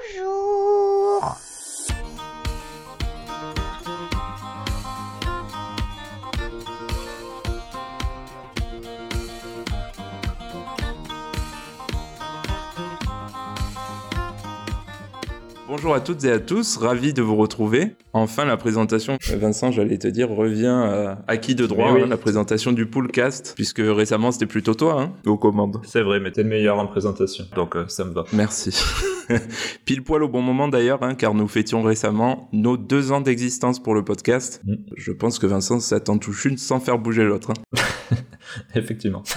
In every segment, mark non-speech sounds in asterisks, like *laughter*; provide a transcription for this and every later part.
Bonjour Bonjour à toutes et à tous, ravi de vous retrouver. Enfin, la présentation, Vincent, j'allais te dire, revient à acquis de droit, oui. hein, la présentation du Poolcast, puisque récemment c'était plutôt toi, hein, aux commandes. C'est vrai, mais t'es le meilleur en présentation. Donc euh, ça me va. Merci. *laughs* Pile poil au bon moment d'ailleurs, hein, car nous fêtions récemment nos deux ans d'existence pour le podcast. Mm. Je pense que Vincent, ça t'en touche une sans faire bouger l'autre. *laughs* Effectivement. *laughs*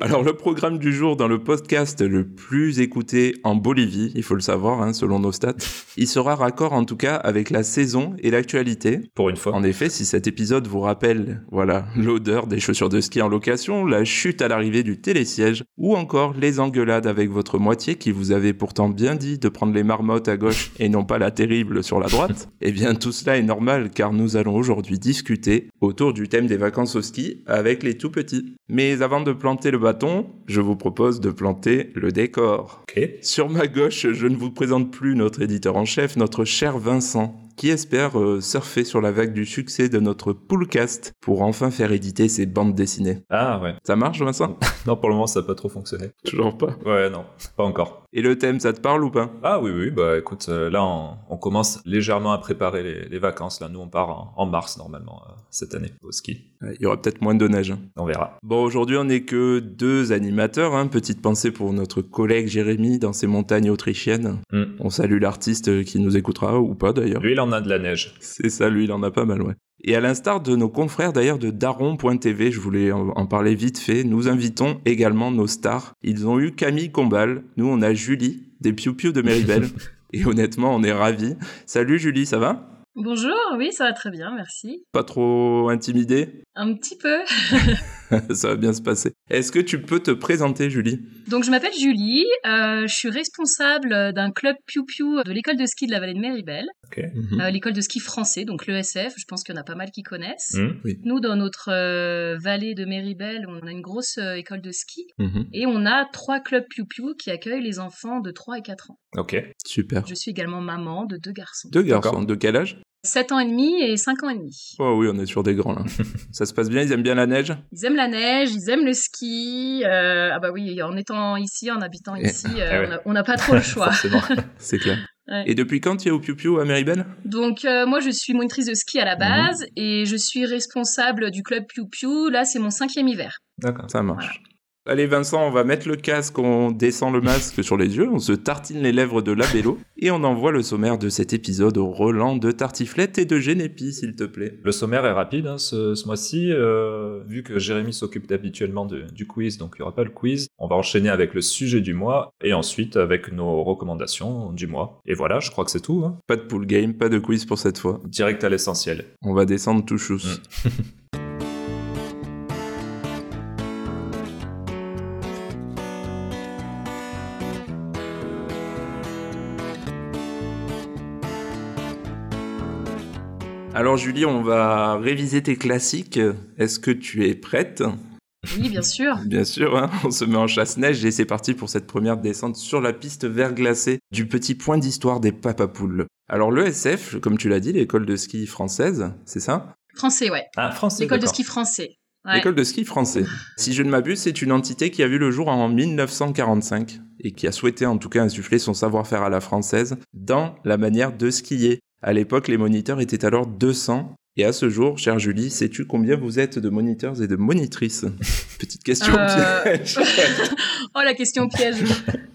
Alors le programme du jour dans le podcast le plus écouté en Bolivie, il faut le savoir hein, selon nos stats, il sera raccord en tout cas avec la saison et l'actualité. Pour une fois. En effet, si cet épisode vous rappelle, voilà, l'odeur des chaussures de ski en location, la chute à l'arrivée du télésiège, ou encore les engueulades avec votre moitié qui vous avait pourtant bien dit de prendre les marmottes à gauche et non pas la terrible sur la droite, *laughs* eh bien tout cela est normal car nous allons aujourd'hui discuter autour du thème des vacances au ski avec les tout petits. Mais avant de planter le bâton, je vous propose de planter le décor. Ok. Sur ma gauche, je ne vous présente plus notre éditeur en chef, notre cher Vincent, qui espère euh, surfer sur la vague du succès de notre Poolcast pour enfin faire éditer ses bandes dessinées. Ah ouais. Ça marche, Vincent? *laughs* Non, pour le moment, ça n'a pas trop fonctionné. Toujours pas? Ouais, non, pas encore. Et le thème, ça te parle ou pas? Ah oui, oui, bah écoute, euh, là, on, on commence légèrement à préparer les, les vacances. Là, nous, on part en, en mars, normalement, euh, cette année, au ski. Il y aura peut-être moins de neige. hein. On verra. Bon, aujourd'hui, on n'est que deux animateurs. Hein. Petite pensée pour notre collègue Jérémy dans ses montagnes autrichiennes. Hmm. On salue l'artiste qui nous écoutera, ou pas d'ailleurs. Lui, il en a de la neige. C'est ça, lui, il en a pas mal, ouais. Et à l'instar de nos confrères d'ailleurs de Daron.tv, je voulais en, parler vite fait, nous invitons également nos stars. Ils ont eu Camille Combal, nous on a Julie, des piou de Méribel. *laughs* Et honnêtement, on est ravis. Salut Julie, ça va? Bonjour, oui, ça va très bien, merci. Pas trop intimidée Un petit peu. *laughs* *laughs* Ça va bien se passer. Est-ce que tu peux te présenter Julie? Donc, je m'appelle Julie, euh, je suis responsable d'un club Piu de l'école de ski de la vallée de Méribel, Ok. euh, l'école de ski français, donc l'ESF, je pense qu'il y en a pas mal qui connaissent. Hmm. Nous, dans notre euh, vallée de Méribel, on a une grosse euh, école de ski Mhm. et on a trois clubs Piu qui accueillent les enfants de 3 et 4 ans. Ok. Super. Je suis également maman de deux garçons. Deux garçons, de quel âge? 7 ans et demi et 5 ans et demi. Oh oui, on est sur des grands là. *laughs* Ça se passe bien, ils aiment bien la neige? Ils aiment la neige, ils aiment le ski. euh, ah bah oui, en étant ici, en habitant Eh, ici, *laughs* euh, eh ouais. on n'a pas trop le choix. *laughs* C'est clair. Ouais. Et depuis quand tu es au Piu Piu à Méribel? Donc euh, moi, je suis monitrice de ski à Mhm. la base et je suis responsable du club Piu Piu. Là, c'est mon cinquième hiver. D'accord. Ça marche. Allez Vincent, on va mettre le casque, on descend le masque sur les yeux, on se tartine les lèvres de labello et on envoie le sommaire de cet épisode au Roland de tartiflette et de Génépi, s'il te plaît. Le sommaire est rapide hein, ce, ce mois-ci, euh, vu que Jérémy s'occupe habituellement de- du quiz, donc il n'y aura pas le quiz. On va enchaîner avec le sujet du mois et ensuite avec nos recommandations du mois. Et voilà, je crois que c'est tout. hein. Pas de pool game, pas de quiz pour cette fois. Direct à l'essentiel. On va descendre tout chousse. *laughs* Alors Julie, on va réviser tes classiques. Est-ce que tu es prête? Oui, bien sûr. *laughs* Bien sûr, hein, on se met en chasse-neige et c'est parti pour cette première descente sur la piste verglacée du petit point d'histoire des papapoules. Alors l'ESF, comme tu l'as dit, l'école de ski française, c'est ça? Français, ouais. Ah, français. L'école de ski français. Ouais. L'école de ski français. Si je ne m'abuse, c'est une entité qui a vu le jour en 1945 et qui a souhaité en tout cas insuffler son savoir-faire à la française dans la manière de skier. À l'époque, les moniteurs étaient alors 200. Et à ce jour, chère Julie, sais-tu combien vous êtes de moniteurs et de monitrices? *laughs* Petite question Euh, piège. *laughs* oh, la question piège.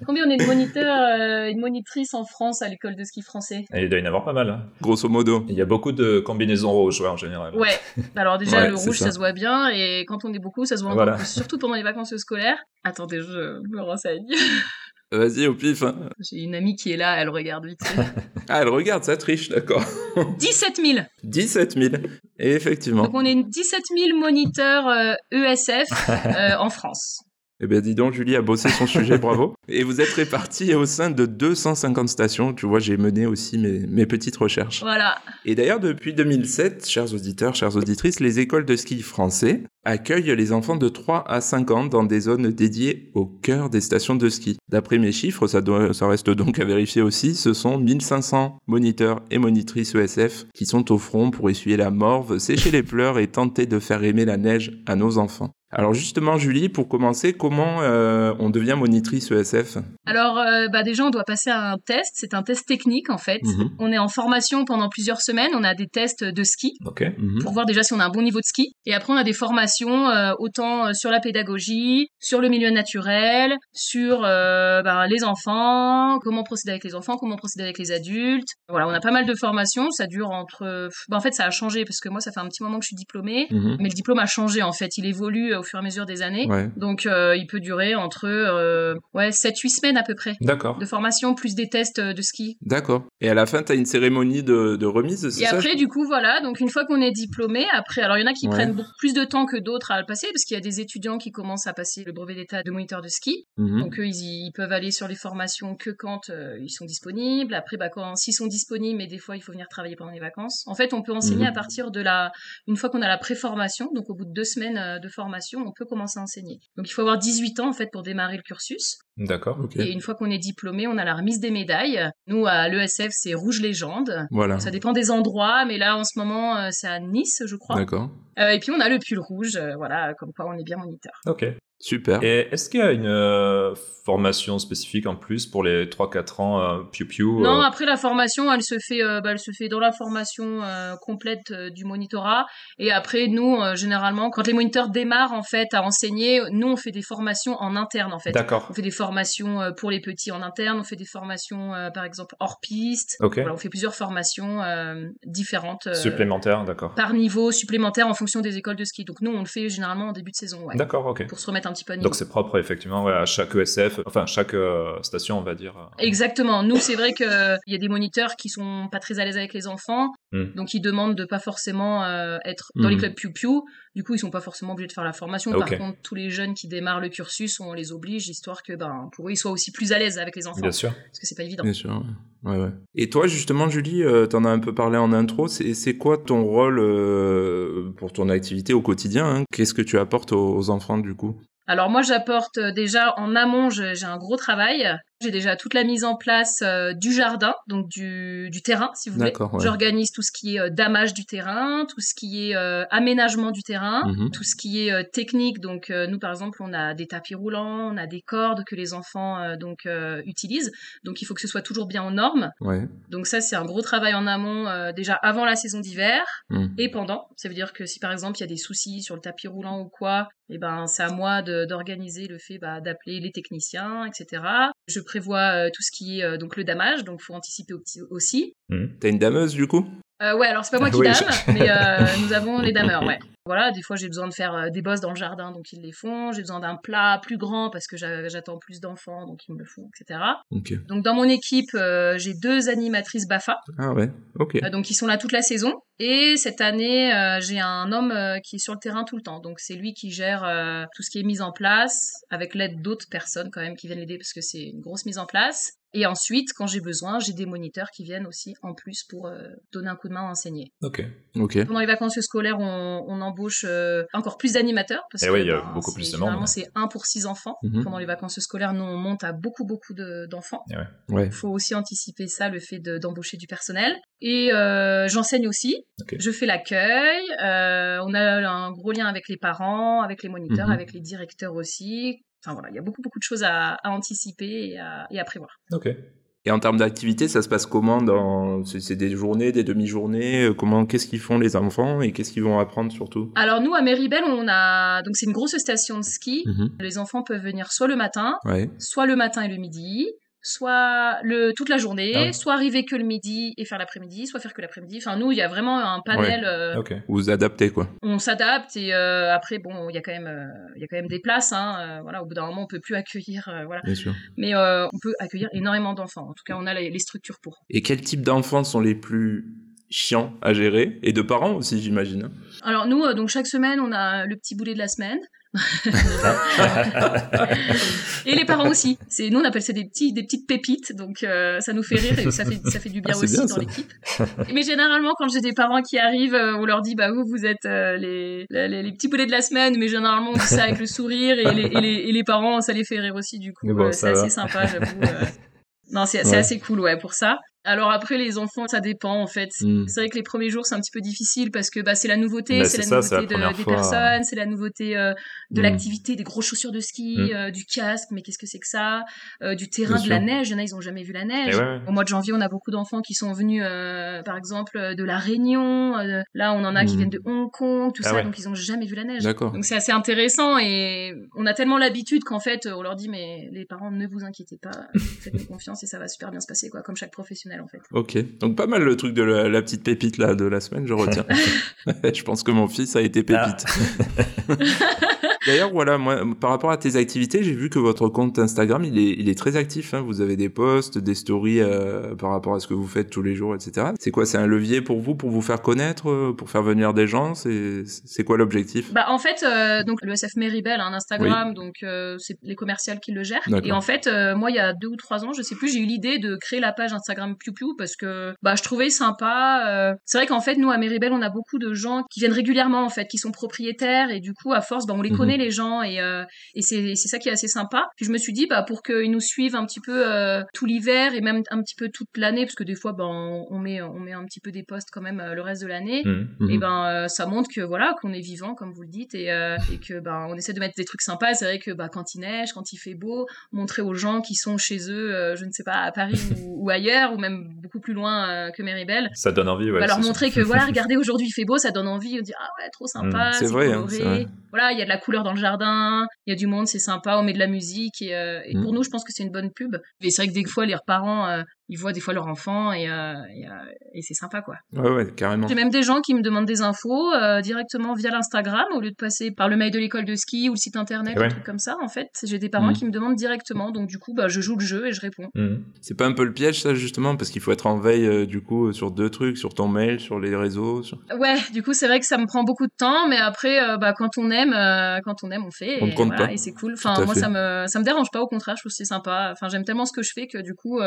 Combien on est de moniteurs euh, et de monitrices en France à l'école de ski français? Et il doit y en avoir pas mal. hein. Grosso modo. Il y a beaucoup de combinaisons rouges, ouais, en général. Ouais. Alors déjà, Ouais, le rouge, ça. ça. se voit bien, et quand on est beaucoup, ça se voit encore Voilà. plus, surtout pendant les vacances scolaires. Attendez, je me renseigne. Vas-y, au pif. hein. J'ai une amie qui est là, elle regarde vite. *laughs* Ah, elle regarde, ça triche, d'accord. 17 000 17 000. Et effectivement. Donc on est 17 000 moniteurs euh, ESF *laughs* euh, en France. Eh bien, dis donc, Julie a bossé son sujet, bravo. *laughs* Et vous êtes répartis au sein de 250 stations. Tu vois, j'ai mené aussi mes, mes petites recherches. Voilà. Et d'ailleurs, depuis 2007, chers auditeurs, chères auditrices, les écoles de ski français accueillent les enfants de 3 à 5 ans dans des zones dédiées au cœur des stations de ski. D'après mes chiffres, ça, doit, ça reste donc à vérifier aussi, ce sont 1500 moniteurs et monitrices ESF qui sont au front pour essuyer la morve, sécher les pleurs et tenter de faire aimer la neige à nos enfants. Alors justement, Julie, pour commencer, comment euh, on devient monitrice ESF Alors, euh, bah déjà, on doit passer à un test. C'est un test technique, en fait. Mhm. On est en formation pendant plusieurs semaines. On a des tests de ski Ok. Mhm. pour voir déjà si on a un bon niveau de ski. Et après, on a des formations euh, autant sur la pédagogie, sur le milieu naturel, sur euh, bah, les enfants, comment procéder avec les enfants, comment procéder avec les adultes. Voilà, on a pas mal de formations. Ça dure entre... Bah, en fait, ça a changé parce que moi, ça fait un petit moment que je suis diplômée. Mhm. Mais le diplôme a changé, en fait. Il évolue au fur et à mesure des années. Ouais. Donc, euh, il peut durer entre euh, ouais, 7-8 semaines à peu près de formation, plus des tests euh, de ski. D'accord. Et à la fin, tu as une cérémonie de, de remise, c'est Et ça après, du coup, voilà, donc une fois qu'on est diplômé, après, alors il y en a qui Ouais. prennent beaucoup plus de temps que d'autres à le passer, parce qu'il y a des étudiants qui commencent à passer le brevet d'état de moniteur de ski. Mhm. Donc eux, ils, ils peuvent aller sur les formations que quand euh, ils sont disponibles. Après, bah, quand s'ils sont disponibles, mais des fois, il faut venir travailler pendant les vacances. En fait, on peut enseigner Mhm. à partir de la, une fois qu'on a la préformation, donc au bout de deux semaines de formation, on peut commencer à enseigner. Donc il faut avoir 18 ans en fait pour démarrer le cursus. D'accord. Ok. Et une fois qu'on est diplômé, on a la remise des médailles. Nous, à l'ESF, c'est Rouge Légende. Voilà. Ça dépend des endroits, mais là, en ce moment, euh, c'est à Nice, je crois. D'accord. Euh, et puis, on a le pull rouge, euh, voilà, comme quoi on est bien moniteur. Ok. Super. Et est-ce qu'il y a une euh, formation spécifique en plus pour les 3-4 ans euh, Piu Piu Non, euh, après, la formation, elle se fait, euh, bah, elle se fait dans la formation euh, complète euh, du monitorat. Et après, nous, euh, généralement, quand les moniteurs démarrent, en fait, à enseigner, nous, on fait des formations en interne, en fait. D'accord. On fait des formations euh, pour les petits en interne, on fait des formations, euh, par exemple, hors piste. Ok. Voilà, on fait plusieurs formations euh, différentes. euh, Supplémentaire, d'accord. par niveau supplémentaire en fonction des écoles de ski. Donc nous, on le fait généralement en début de saison, ouais, D'accord, ok. pour se remettre un petit peu à niveau. Donc c'est propre effectivement ouais, à chaque ESF, enfin chaque euh, station on va dire. Exactement. Nous, c'est vrai que il y a des moniteurs qui sont pas très à l'aise avec les enfants, Hmm. donc ils demandent de pas forcément euh, être dans les Hmm. clubs piou piou. Du coup, ils sont pas forcément obligés de faire la formation. Par contre, tous les jeunes qui démarrent le cursus, on les oblige histoire que ben pour eux, ils soient aussi plus à l'aise avec les enfants, Bien sûr. parce que c'est pas évident. Bien sûr. Ouais. Ouais, ouais. Et toi, justement, Julie, euh, t'en as un peu parlé en intro. C'est c'est quoi ton rôle euh, pour ton activité au quotidien hein? Qu'est-ce que tu apportes aux, aux enfants, du coup? Alors moi, j'apporte euh, déjà en amont, j'ai un gros travail. J'ai déjà toute la mise en place euh, du jardin, donc du, du terrain, si vous voulez. Ouais. J'organise tout ce qui est euh, damage du terrain, tout ce qui est euh, aménagement du terrain, Mhm. tout ce qui est euh, technique. Donc euh, nous, par exemple, on a des tapis roulants, on a des cordes que les enfants euh, donc euh, utilisent. Donc il faut que ce soit toujours bien aux normes. Ouais. Donc ça, c'est un gros travail en amont euh, déjà avant la saison d'hiver Mhm. et pendant. Ça veut dire que si par exemple il y a des soucis sur le tapis roulant ou quoi, eh ben c'est à moi d'organiser le fait bah, d'appeler les techniciens, etc. Je prévois euh, tout ce qui est euh, donc le damage, donc faut anticiper aussi. T'as une dameuse, du coup? Euh, ouais, alors c'est pas moi qui Oui, dame, mais euh, nous avons les dameurs, ouais. Voilà, des fois j'ai besoin de faire euh, des bosses dans le jardin, donc ils les font. J'ai besoin d'un plat plus grand parce que j'a- j'attends plus d'enfants, donc ils me le font, etc. Donc dans mon équipe, euh, j'ai deux animatrices BAFA, Ah ouais, ok. euh, donc ils sont là toute la saison. Et cette année, euh, j'ai un homme qui est sur le terrain tout le temps. Donc c'est lui qui gère tout ce qui est mis en place, avec l'aide d'autres personnes quand même qui viennent l'aider parce que c'est une grosse mise en place. Et ensuite, quand j'ai besoin, j'ai des moniteurs qui viennent aussi en plus pour euh, donner un coup de main à enseigner. Ok. Ok. Pendant les vacances scolaires, on, on embauche euh, encore plus d'animateurs. Parce Eh que oui, il y a ben, beaucoup plus de Généralement, monde. c'est un pour six enfants. Mhm. Pendant les vacances scolaires, nous, on monte à beaucoup, beaucoup de- d'enfants. Ouais. Il faut aussi anticiper ça, le fait de- d'embaucher du personnel. Et euh, j'enseigne aussi. Ok. Je fais l'accueil. euh, on a un gros lien avec les parents, avec les moniteurs, Mhm. avec les directeurs aussi. Enfin voilà, il y a beaucoup, beaucoup de choses à, à anticiper et à, et à prévoir. Ok. Et en termes d'activité, ça se passe comment dans C'est des journées, des demi-journées euh, Comment Qu'est-ce qu'ils font les enfants et qu'est-ce qu'ils vont apprendre surtout? Alors nous, à Méribel, on a... Donc c'est une grosse station de ski. Mhm. Les enfants peuvent venir soit le matin, Ouais. soit le matin et le midi, soit le toute la journée, Ah oui. soit arriver que le midi et faire l'après-midi, soit faire que l'après-midi. Enfin nous, il y a vraiment un panel. euh, Ok. Vous vous adaptez, quoi. on s'adapte et euh, après bon, il y a quand même euh, il y a quand même des places. Hein, euh, voilà, au bout d'un moment, on peut plus accueillir. euh, voilà, Bien sûr. mais euh, on peut accueillir énormément d'enfants. En tout cas, on a les, les structures pour. Et quels types d'enfants sont les plus chiant à gérer et de parents aussi, j'imagine. hein. Alors nous, euh, donc chaque semaine, on a le petit boulet de la semaine. *laughs* et les parents aussi. C'est nous on appelle ça des petits des petites pépites, donc euh, ça nous fait rire et ça fait ça fait du bien Ah, aussi bien, dans l'équipe. Mais généralement quand j'ai des parents qui arrivent, euh, on leur dit bah vous vous êtes euh, les, les les petits boulets de la semaine, mais généralement on dit ça avec le sourire et les, et les et les parents ça les fait rire aussi du coup. Bon, euh, c'est assez sympa, j'avoue. Non, c'est c'est Ouais. assez cool ouais pour ça. Alors après les enfants, ça dépend en fait. Mm. C'est vrai que les premiers jours c'est un petit peu difficile parce que bah c'est la nouveauté, Bah, c'est la nouveauté des personnes, c'est la nouveauté euh, de Mm. l'activité, des grosses chaussures de ski, Mm. euh, du casque, mais qu'est-ce que c'est que ça Euh, Du terrain, Bien de la neige, il y en a ils ont jamais vu la neige. Ouais, ouais. Au mois de janvier, on a beaucoup d'enfants qui sont venus, euh, par exemple, de la Réunion. là, on en a qui viennent de Hong Kong, tout Ah ça, ouais. donc ils ont jamais vu la neige. D'accord. Donc c'est assez intéressant et on a tellement l'habitude qu'en fait on leur dit mais les parents ne vous inquiétez pas, *laughs* faites-nous confiance et ça va super bien se passer quoi, comme chaque professionnel en fait. Ok, donc pas mal le truc de la, la petite pépite là de la semaine, je retiens. *laughs* *laughs* je pense que mon fils a été pépite. *laughs* D'ailleurs, voilà, moi, par rapport à tes activités, j'ai vu que votre compte Instagram, il est, il est très actif. hein. Vous avez des posts, des stories euh, par rapport à ce que vous faites tous les jours, etc. C'est quoi C'est un levier pour vous, pour vous faire connaître, euh, pour faire venir des gens? C'est quoi l'objectif? Bah en fait euh, donc le SF Meribel a un Instagram donc euh, c'est les commerciales qui le gèrent et en fait euh, moi il y a deux ou trois ans je sais plus j'ai eu l'idée de créer la page Instagram Piu Piu parce que bah je trouvais sympa euh, c'est vrai qu'en fait nous à Meribel on a beaucoup de gens qui viennent régulièrement en fait qui sont propriétaires et du coup à force bah on les Mhm. Connaît les gens et euh, et c'est ça qui est assez sympa puis je me suis dit bah pour qu'ils nous suivent un petit peu euh, tout l'hiver et même un petit peu toute l'année parce que des fois bah on, on met on met un petit peu des posts quand même euh, le reste de l'année Mhm. Mhm. et ben ça montre que voilà qu'on est vivant comme vous le dites et, et que ben on essaie de mettre des trucs sympas c'est vrai que bah quand il neige quand il fait beau montrer aux gens qui sont chez eux je ne sais pas à Paris ou, *laughs* ou ailleurs ou même beaucoup plus loin que Méribel Ça donne envie, ouais. leur montrer que voilà *laughs* regardez aujourd'hui il fait beau ça donne envie on dit ah ouais trop sympa Mm, c'est vrai, hein, c'est vrai. voilà il y a de la couleur dans le jardin il y a du monde c'est sympa on met de la musique et, euh, et pour nous je pense que c'est une bonne pub. Et c'est vrai que des fois les parents euh, ils voient des fois leur enfant et, euh, et, euh, et c'est sympa quoi Ouais, ouais, carrément. j'ai même des gens qui me demandent des infos euh, directement via l'Instagram au lieu de passer par le mail de l'école de ski ou le site internet, Eh ouais. un truc comme ça. En fait, j'ai des parents Mm. qui me demandent directement, donc du coup, bah, je joue le jeu et je réponds. Mhm. C'est pas un peu le piège, ça, justement, parce qu'il faut être en veille, du coup, sur deux trucs, sur ton mail, sur les réseaux. sur- Ouais, du coup, c'est vrai que ça me prend beaucoup de temps, mais après, bah, quand on aime, quand on aime, on fait. On et compte voilà, pas. Et c'est cool. Enfin, moi, fait. ça me, ça me dérange pas. Au contraire, je trouve que c'est sympa. Enfin, j'aime tellement ce que je fais que du coup,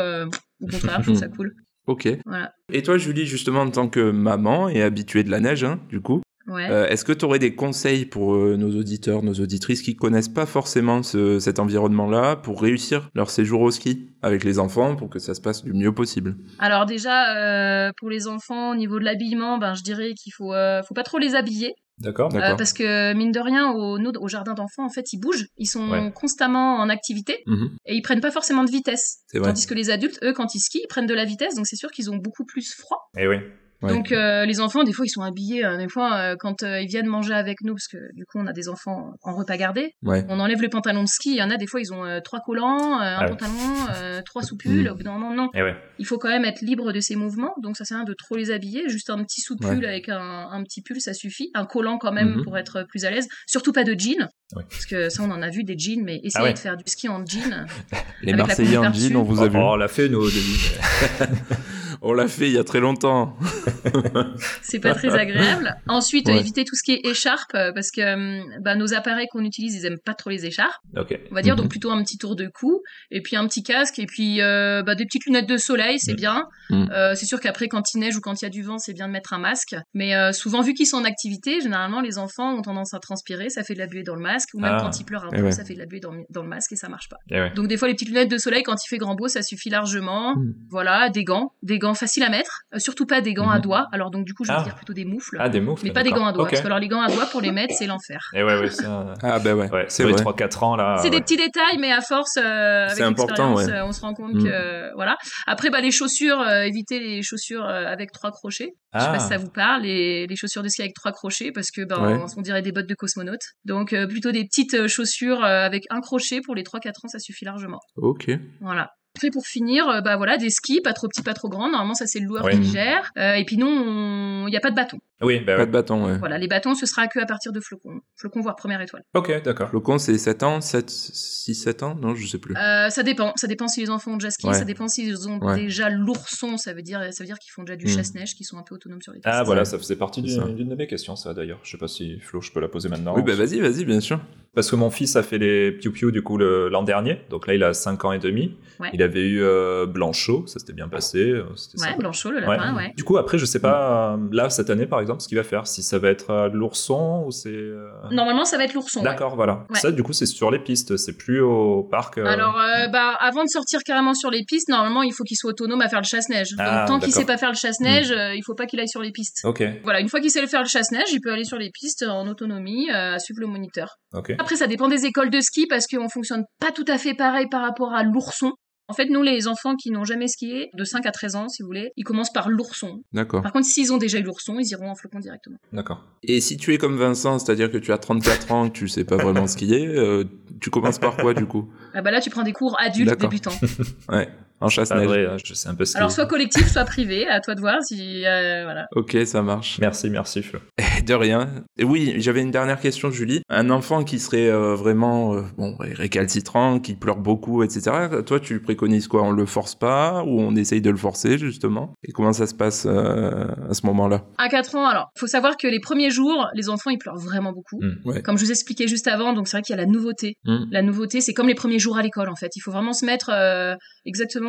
contraire, je trouve ça cool. Ok. Voilà. Et toi, Julie, justement, en tant que maman et habituée de la neige, hein, du coup, Ouais. euh, est-ce que tu aurais des conseils pour euh, nos auditeurs, nos auditrices qui connaissent pas forcément ce- cet environnement-là pour réussir leur séjour au ski avec les enfants pour que ça se passe du mieux possible? Alors déjà, euh, pour les enfants, au niveau de l'habillement, ben, je dirais qu'il faut, euh, faut pas trop les habiller. D'accord. D'accord. Euh, parce que mine de rien, au, jardin d'enfants, en fait, ils bougent, ils sont Ouais. constamment en activité Mhm. et ils prennent pas forcément de vitesse. C'est vrai. Tandis que les adultes, eux, quand ils skient, ils prennent de la vitesse, donc c'est sûr qu'ils ont beaucoup plus froid. Et oui. Ouais. Donc euh, les enfants, des fois, ils sont habillés. euh, des fois, euh, quand euh, ils viennent manger avec nous, parce que du coup, on a des enfants en repas gardé, Ouais. on enlève le pantalon de ski. Il y en a des fois, ils ont euh, trois collants, euh, un Ah ouais. pantalon, euh, trois soupules. Mm. Au bout d'un moment, non. Et ouais. Il faut quand même être libre de ses mouvements, donc ça sert à rien de trop les habiller. Juste un petit soupule Ouais. avec un, un petit pull, ça suffit. Un collant quand même Mhm. pour être plus à l'aise. Surtout pas de jean, Ouais. parce que ça on en a vu des jeans, mais essayez Ah ouais. de faire du ski en jean. *laughs* Les Marseillais en jean, on vous a vu. Oh, on l'a fait, nous, au début. *laughs* On l'a fait il y a très longtemps. *laughs* C'est pas très agréable. Ensuite, Ouais. évitez tout ce qui est écharpe, euh, parce que euh, bah, nos appareils qu'on utilise, ils aiment pas trop les écharpes. On va dire Mhm. donc plutôt un petit tour de cou, et puis un petit casque, et puis euh, bah, des petites lunettes de soleil, c'est Mhm. bien. Mhm. Euh, c'est sûr qu'après, quand il neige ou quand il y a du vent, c'est bien de mettre un masque. Mais euh, souvent, vu qu'ils sont en activité, généralement, les enfants ont tendance à transpirer, ça fait de la buée dans le masque, ou même Ah. quand ils pleurent un Eh peu, ouais. ça fait de la buée dans, dans le masque et ça marche pas. Et ouais. Donc des fois, les petites lunettes de soleil, quand il fait grand beau, ça suffit largement. Mhm. Voilà, des gants, des gants faciles à mettre, Euh, surtout pas des gants à Mhm. doigts. Alors donc du coup, je vais Ah. dire plutôt des moufles. Ah, des moufles. mais pas des gants à doigts, parce que alors les gants à doigts pour les mettre, c'est l'enfer. Et ouais, ouais, ça. *laughs* Ah ben ouais, Ouais, c'est vrai. 3-4 ans, là. c'est des petits détails, mais à force, euh, avec C'est important, l'expérience, ouais. euh, on se rend compte Mm. que euh, voilà. Après, bah les chaussures, euh, évitez les chaussures euh, avec trois crochets. Je sais Ah. pas si ça vous parle, les, les chaussures de ski avec trois crochets, parce que ben Ouais. on, on dirait des bottes de cosmonautes. Donc euh, plutôt des petites chaussures euh, avec un crochet pour les 3-4 ans, ça suffit largement. Ok. Voilà. Après pour finir, euh, bah voilà, des skis, pas trop petits, pas trop grands. Normalement ça c'est le loueur qui gère. Euh, et puis non, il n'y a pas de bâton. Oui, bah Pas de bâton, ouais. Voilà, les bâtons, ce sera que à partir de flocons. Flocons, voire première étoile. Ok, d'accord. Flocon, c'est 7 ans, 7, 6, 7 ans? Non, je sais plus. Euh, ça dépend. Ça dépend si les enfants ont déjà ski, Ouais. ça dépend s'ils ont Ouais. déjà l'ourson. Ça veut dire, ça veut dire qu'ils font déjà du Mm. chasse-neige, qu'ils sont un peu autonomes sur les pistes. Ah voilà, ça faisait partie d'une de mes questions, ça d'ailleurs. Je sais pas si Flo, je peux la poser maintenant. oui, bah vas-y, vas-y, bien sûr. Parce que mon fils a fait les Piu du coup l'an dernier, donc là il a 5 ans et demi. Ouais. Il avait eu euh, Blanchot, ça s'était bien passé. euh, Ouais, sympa. Blanchot, le lapin, ouais. Du coup, après, je sais pas, là, cette année, par exemple, ce qu'il va faire, si ça va être euh, l'ourson ou c'est. euh, Normalement, ça va être l'ourson. ouais. D'accord, voilà. Ouais. Ça, du coup, c'est sur les pistes, c'est plus au parc. euh, Alors, euh, bah, avant de sortir carrément sur les pistes, normalement, il faut qu'il soit autonome à faire le chasse-neige. Ah, Donc, tant qu'il sait pas faire le chasse-neige, euh, il faut pas qu'il aille sur les pistes. Ok, Voilà, une fois qu'il sait faire le chasse-neige, il peut aller sur les pistes en autonomie, à suivre le moniteur. ok. Après, ça dépend des écoles de ski parce qu'on fonctionne pas tout à fait pareil par rapport à l'ourson. En fait, nous, les enfants qui n'ont jamais skié, de 5 à 13 ans, si vous voulez, ils commencent par l'ourson. D'accord. Par contre, s'ils ont déjà eu l'ourson, ils iront en flocon directement. D'accord. Et si tu es comme Vincent, c'est-à-dire que tu as 34 ans, que tu sais pas vraiment *laughs* skier, euh, tu commences par quoi du coup? Ah bah là, tu prends des cours adultes débutants. *laughs* Ouais, en Pas chasse-neige. vrai, hein, je sais un peu ce Alors, soit collectif, soit privé, à toi de voir si. euh, voilà. Ok, ça marche. Merci, merci, Flo. De rien. Et oui, j'avais une dernière question, Julie. Un enfant qui serait euh, vraiment euh, bon récalcitrant, qui pleure beaucoup, etc. Toi, tu préconises quoi? On le force pas ou on essaye de le forcer justement? Et comment ça se passe euh, à ce moment-là? À 4 ans, alors, faut savoir que les premiers jours, les enfants, ils pleurent vraiment beaucoup. Mm. Ouais. Comme je vous expliquais juste avant, donc c'est vrai qu'il y a la nouveauté. Mm. La nouveauté, c'est comme les premiers jours à l'école, en fait. Il faut vraiment se mettre euh,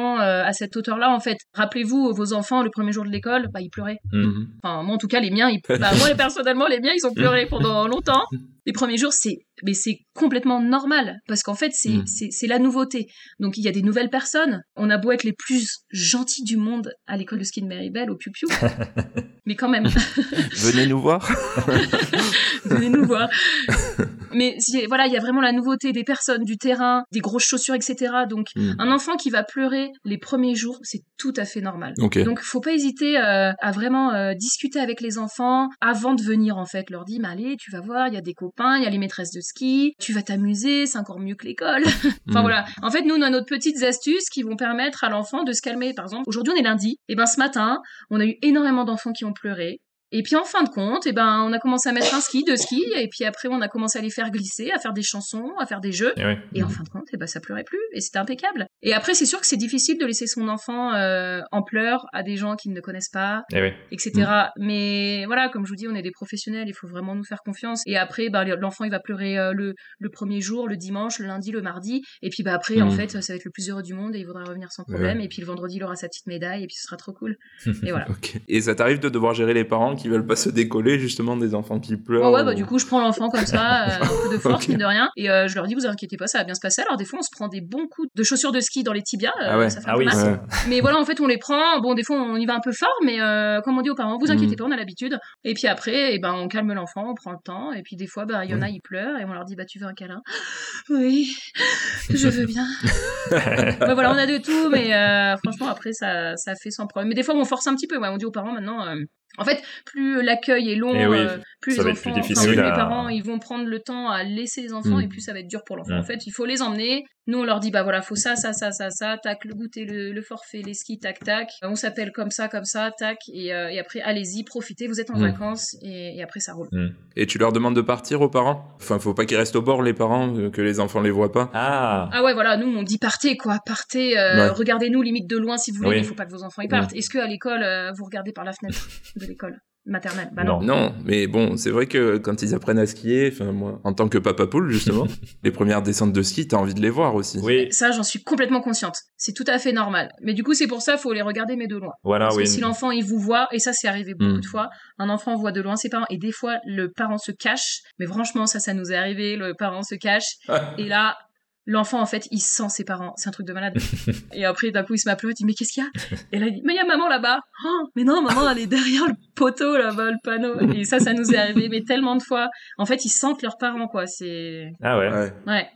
exactement euh, à cette hauteur-là, en fait. Rappelez-vous, vos enfants, le premier jour de l'école, bah, ils pleuraient. Mhm. Enfin, moi, en tout cas, les miens, ils... bah, moi, *laughs* personnellement, les miens, ils ont pleuré pendant longtemps. *laughs* Les premiers jours, c'est, mais c'est complètement normal. Parce qu'en fait, c'est, Mm. c'est, c'est la nouveauté. Donc, il y a des nouvelles personnes. On a beau être les plus gentils du monde à l'école de ski de Maribel, au Piu Piu. *laughs* mais quand même, *laughs* Venez nous voir. *laughs* venez nous voir. Mais voilà, il y a vraiment la nouveauté des personnes, du terrain, des grosses chaussures, etc. Donc, Mm. un enfant qui va pleurer les premiers jours, c'est tout à fait normal. Ok. Donc, faut pas hésiter euh, à vraiment euh, discuter avec les enfants avant de venir, en fait. Leur dire, mais allez, tu vas voir, il y a des copains, il y a les maîtresses de ski, tu vas t'amuser, c'est encore mieux que l'école. *laughs* enfin, Mm. voilà. En fait, nous, on a nos petites astuces qui vont permettre à l'enfant de se calmer. Par exemple, aujourd'hui, on est lundi. Et ben, ce matin, on a eu énormément d'enfants qui ont pleuré. Et puis en fin de compte, eh ben, on a commencé à mettre un ski, deux skis, et puis après on a commencé à les faire glisser, à faire des chansons, à faire des jeux. Eh oui. Et en fin de compte, eh ben, ça pleurait plus, et c'était impeccable. Et après, c'est sûr que c'est difficile de laisser son enfant euh, en pleurs à des gens qui ne le connaissent pas, Eh oui. etc. Mais voilà, comme je vous dis, on est des professionnels, il faut vraiment nous faire confiance. Et après, bah, l'enfant, il va pleurer euh, le, le premier jour, le dimanche, le lundi, le mardi. Et puis bah, après, en Mhm. fait, ça va être le plus heureux du monde et il voudra revenir sans problème. Et puis le vendredi, il aura sa petite médaille et puis ce sera trop cool. *laughs* Et voilà. Et ça t'arrive de devoir gérer les parents qui veulent pas se décoller justement des enfants qui pleurent Ouais, ouais, bah du coup, je prends l'enfant comme ça, *laughs* euh, un peu de force, Ok. mine de rien. Et euh, je leur dis, vous inquiétez pas, ça va bien se passer. Alors des fois, on se prend des bons coups de chaussures de ski dans les tibias. euh, Ah ouais. ça fait Ah oui. Ouais. Mais voilà, en fait, on les prend. Bon, des fois, on y va un peu fort, mais euh, comme on dit aux parents, vous inquiétez Mhm. pas, on a l'habitude. Et puis après, eh ben, on calme l'enfant, on prend le temps. Et puis des fois, bah, il y en a, ils pleurent et on leur dit, bah, tu veux un câlin? *gasps* Oui, je veux bien. *laughs* Ouais, voilà, on a de tout, mais euh, franchement, après, ça, ça fait sans problème. Mais des fois, on force un petit peu. Ouais, on dit aux parents maintenant. En fait, plus l'accueil est long, oui, euh, plus ça les enfants, plus enfin, les parents, ils vont prendre le temps à laisser les enfants Mm. et plus ça va être dur pour l'enfant. Mm. En fait, il faut les emmener. Nous, on leur dit, bah voilà, faut ça, ça, ça, ça, ça, tac, le goûter, le, le forfait, les skis, tac, tac. On s'appelle comme ça, comme ça, tac. Et, euh, et après, allez-y, profitez, vous êtes en Mm. vacances et, et après, ça roule. Et tu leur demandes de partir aux parents? Enfin, faut pas qu'ils restent au bord les parents, euh, que les enfants les voient pas. Ah Ah ouais, voilà, nous on dit partez quoi, partez, euh, Ouais. regardez-nous limite de loin si vous voulez, Oui. mais il faut pas que vos enfants y partent. Est-ce que à l'école euh, vous regardez par la fenêtre? *laughs* de l'école maternelle Bah non. Non. Non, mais bon, c'est vrai que quand ils apprennent à skier, enfin moi, en tant que papa poule justement, *laughs* les premières descentes de ski, t'as envie de les voir aussi. Oui, Ça, j'en suis complètement consciente. C'est tout à fait normal. Mais du coup, c'est pour ça, faut les regarder mais de loin. voilà, Parce oui. que si l'enfant il vous voit, et ça c'est arrivé beaucoup Mm. de fois, un enfant voit de loin ses parents et des fois le parent se cache. Mais franchement, ça, ça nous est arrivé. Le parent se cache et là. L'enfant, en fait, il sent ses parents. C'est un truc de malade. *laughs* et après, d'un coup, il se met à pleurer. Il dit, mais qu'est-ce qu'il y a? Et là, il dit, mais il y a maman là-bas. Oh, mais non, maman, elle est derrière le poteau là-bas, le panneau. Et ça, ça nous est arrivé, mais tellement de fois. En fait, ils sentent leurs parents, quoi. C'est. Ah ouais. Ouais, Ouais.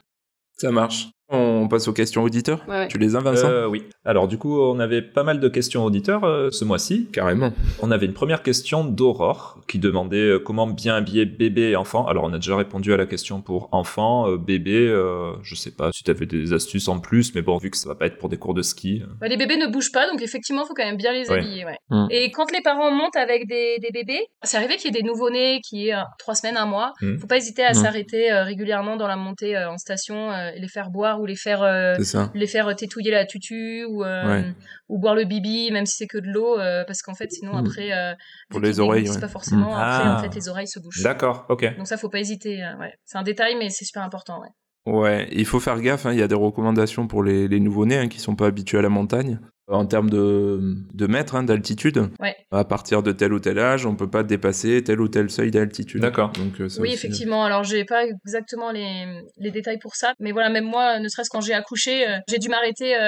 ça marche. On passe aux questions auditeurs. Ouais, ouais. Tu les as, Vincent Euh, oui. Alors du coup, on avait pas mal de questions auditeurs euh, ce mois-ci. Carrément. On avait une première question d'Aurore qui demandait euh, comment bien habiller bébé et enfant. Alors on a déjà répondu à la question pour enfant, euh, bébé. euh, je sais pas si tu avais des astuces en plus, mais bon, vu que ça va pas être pour des cours de ski. euh, Bah, les bébés ne bougent pas, donc effectivement, faut quand même bien les Ouais. habiller. Ouais. Mm. Et quand les parents montent avec des, des bébés, c'est arrivé qu'il y ait des nouveau-nés qui aient euh, trois semaines, un mois. Mm. Faut pas hésiter à Mm. s'arrêter euh, régulièrement dans la montée euh, en station euh, et les faire boire ou les faire euh, les faire tétouiller la tutu ou euh, Ouais. ou boire le bibi même si c'est que de l'eau euh, parce qu'en fait sinon Mm. après euh, Pour vu les qu'ils oreilles, ouais. pas forcément après Ah. en fait les oreilles se bouchent. D'accord, ok. Donc ça faut pas hésiter. euh, ouais. C'est un détail mais c'est super important. Ouais. Ouais, il faut faire gaffe, hein, il y a des recommandations pour les, les nouveau-nés hein, qui sont pas habitués à la montagne. En termes de, de mètres, hein, d'altitude, Ouais. à partir de tel ou tel âge, on peut pas dépasser tel ou tel seuil d'altitude. D'accord. Donc, euh, ça Oui, aussi, effectivement. Alors, j'ai pas exactement les, les détails pour ça, mais voilà, même moi, ne serait-ce quand j'ai accouché, euh, j'ai dû m'arrêter euh,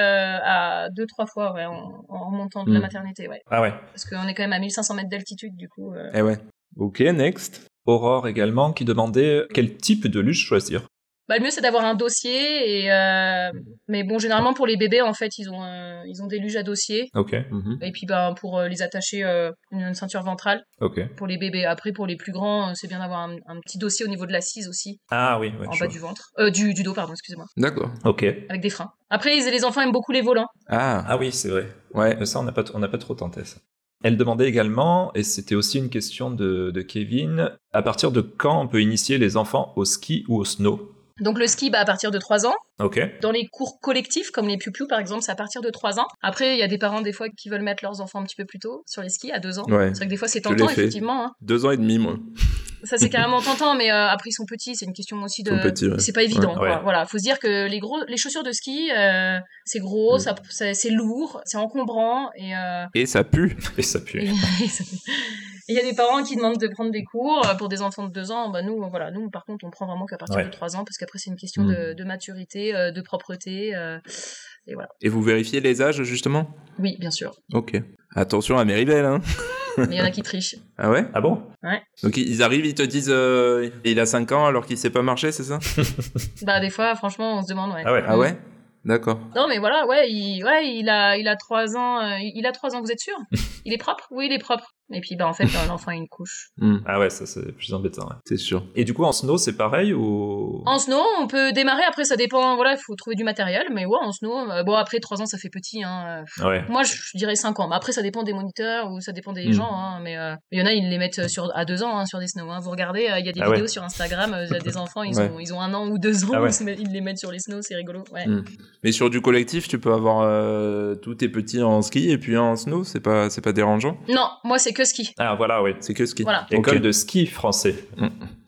à deux, trois fois ouais, en, en remontant de la Mm. maternité, ouais. Ah ouais. Parce qu'on est quand même à 1500 mètres d'altitude, du coup. Eh ouais. Ok, next. Aurore également qui demandait quel type de luge choisir. Bah, le mieux, c'est d'avoir un dossier. Et, euh, Mais bon, généralement, pour les bébés, en fait, ils ont, euh, ils ont des luges à dossier. Ok, Mhm. Et puis, bah, pour euh, les attacher, euh, une, une ceinture ventrale ok. pour les bébés. Après, pour les plus grands, c'est bien d'avoir un, un petit dossier au niveau de l'assise aussi, Ah oui, ouais, en bas vois. du ventre. Euh, du, du dos, pardon, excusez-moi. D'accord. Ok. Avec des freins. Après, ils- les enfants aiment beaucoup les volants. Ah, Ah oui, c'est vrai. ouais. Mais Ça, on n'a pas, on n'a pas trop tenté ça. Elle demandait également, et c'était aussi une question de, de Kevin, à partir de quand on peut initier les enfants au ski ou au snow? Donc le ski, bah, à partir de 3 ans. Ok. Dans les cours collectifs, comme les piou par exemple, c'est à partir de 3 ans. Après, il y a des parents des fois qui veulent mettre leurs enfants un petit peu plus tôt sur les skis, à 2 ans. Ouais. C'est vrai que des fois c'est tentant, effectivement. hein. Deux ans et demi, moi. Ça c'est *laughs* carrément tentant, mais euh, après ils sont petits, c'est une question aussi de... Ouais. C'est pas évident, Ouais. quoi. Voilà, faut se dire que les gros, les chaussures de ski, euh, c'est gros, Mm. ça, ça- c'est lourd, c'est encombrant, et... euh, Et ça pue. *laughs* Et ça pue. et- *laughs* Il y a des parents qui demandent de prendre des cours euh, pour des enfants de 2 ans. Bah nous, voilà, nous par contre, on prend vraiment qu'à partir Ouais. de 3 ans parce qu'après c'est une question Mm. de, de maturité, euh, de propreté. euh, et voilà. Et vous vérifiez les âges, justement? Oui, bien sûr. Ok. Attention à Méribel, hein. Mais il y en a qui trichent. *laughs* Ah ouais? Ah bon? Donc ils arrivent, ils te disent euh, il a 5 ans alors qu'il sait pas marcher, c'est ça? *laughs* Bah des fois, franchement, on se demande. Ouais. Ah ouais. Ah ouais? D'accord. Non mais voilà, ouais, il, ouais, il a, il a trois ans. euh, il a trois ans. Vous êtes sûr? *laughs* Il est propre? Oui, il est propre. Et puis bah en fait, euh, l'enfant a une couche. *laughs* Hmm, Ah ouais, ça c'est plus embêtant. ouais. c'est sûr. Et du coup, en snow, c'est pareil ou? En snow, on peut démarrer. Après, ça dépend. Voilà, il faut trouver du matériel. Mais ouais, en snow. euh, bon après, trois ans, ça fait petit. Hein. euh, Ouais. Moi, je, je dirais 5 ans. Mais après, ça dépend des moniteurs ou ça dépend des Mm. gens. Hein. Mais euh, il y en a, ils les mettent sur, à 2 ans hein, sur des snows. Hein. Vous regardez, euh, il y a des Ah ouais. vidéos sur Instagram. euh, Il y a des *laughs* enfants, ils, Ouais. ont, ils ont un an ou deux ans. Ah ouais. ils, les mettent sur les snows. C'est rigolo. Ouais. Mm. Mais sur du collectif, tu peux avoir euh, tous tes petits en ski et puis en snow, c'est pas, c'est pas dérangeant? Non, moi, c'est que ski. Ah voilà, oui. C'est que ski. Voilà. École Ok. de ski français.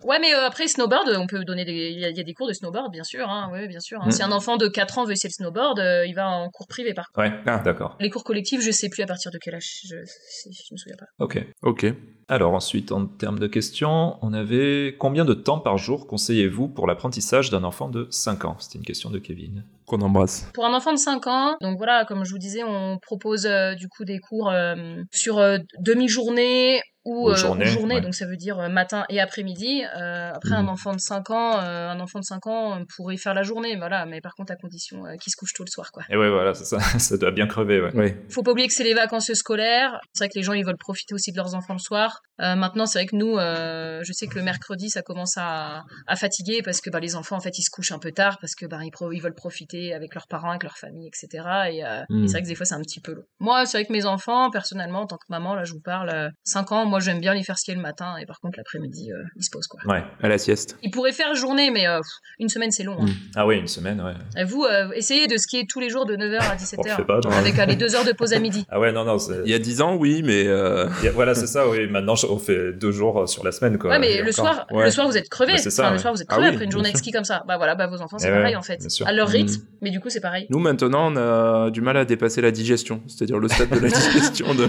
Ouais, mais euh, après, snowboard, on peut donner des. Il y, a- il y a des cours de snowboard, bien sûr. Hein. Ouais, bien sûr. hein. Mm. Si un enfant de 4 ans veut essayer le snowboard, euh, il va en cours privé par contre. Ouais. Ah. D'accord. Les cours collectifs, je sais plus à partir de quel âge. Je, je me souviens pas. Ok. Ok. Alors ensuite, en termes de questions, on avait combien de temps par jour conseillez-vous pour l'apprentissage d'un enfant de 5 ans? C'était une question de Kevin. Qu'on embrasse. Pour un enfant de 5 ans, donc voilà, comme je vous disais, on propose euh, du coup des cours euh, sur euh, demi-journée ou Ou euh, journée, ou journée, ouais. donc ça veut dire euh, matin et après-midi. Euh, après, Mhm. un enfant de 5 ans, euh, un enfant de 5 ans pourrait faire la journée, voilà, mais par contre à condition euh, qu'il se couche tôt le soir, quoi. Et ouais, voilà, c'est ça. *laughs* ça doit bien crever, ouais. Ouais. Faut pas oublier que c'est les vacances scolaires. C'est vrai que les gens ils veulent profiter aussi de leurs enfants le soir. Euh, maintenant, c'est vrai que nous, euh, je sais que le mercredi ça commence à, à fatiguer parce que bah, les enfants en fait ils se couchent un peu tard parce que bah, ils, veulent profiter avec leurs parents, avec leur famille, etc. Et, euh, Mm. et c'est vrai que des fois c'est un petit peu long. Moi, c'est vrai que mes enfants, personnellement, en tant que maman, là je vous parle, euh, 5 ans, moi j'aime bien les faire skier le matin et par contre l'après-midi euh, ils se posent quoi. Ouais. À la sieste. Ils pourraient faire journée, mais euh, une semaine c'est long. hein. Mm. Ah oui, une semaine, ouais. Et vous, euh, essayez de skier tous les jours de 9h à On le 17h. fait pas, non. Avec les 2 heures de pause à midi. *laughs* Ah ouais, non, non. Il y a 10 ans, oui, mais euh, a- Voilà, c'est ça, oui. Maintenant, on fait deux jours sur la semaine, quoi. Ouais, mais Et le encore. soir, Ouais. le soir vous êtes crevé. Bah, c'est ça, Enfin, le soir vous êtes Ah crevé oui, après une journée de ski comme ça. Bah voilà, bah vos enfants c'est Eh pareil ouais, en fait. À leur Mm. rythme, mais du coup c'est pareil. nous maintenant, on a du mal à dépasser la digestion. C'est-à-dire le stade de la *laughs* digestion. De...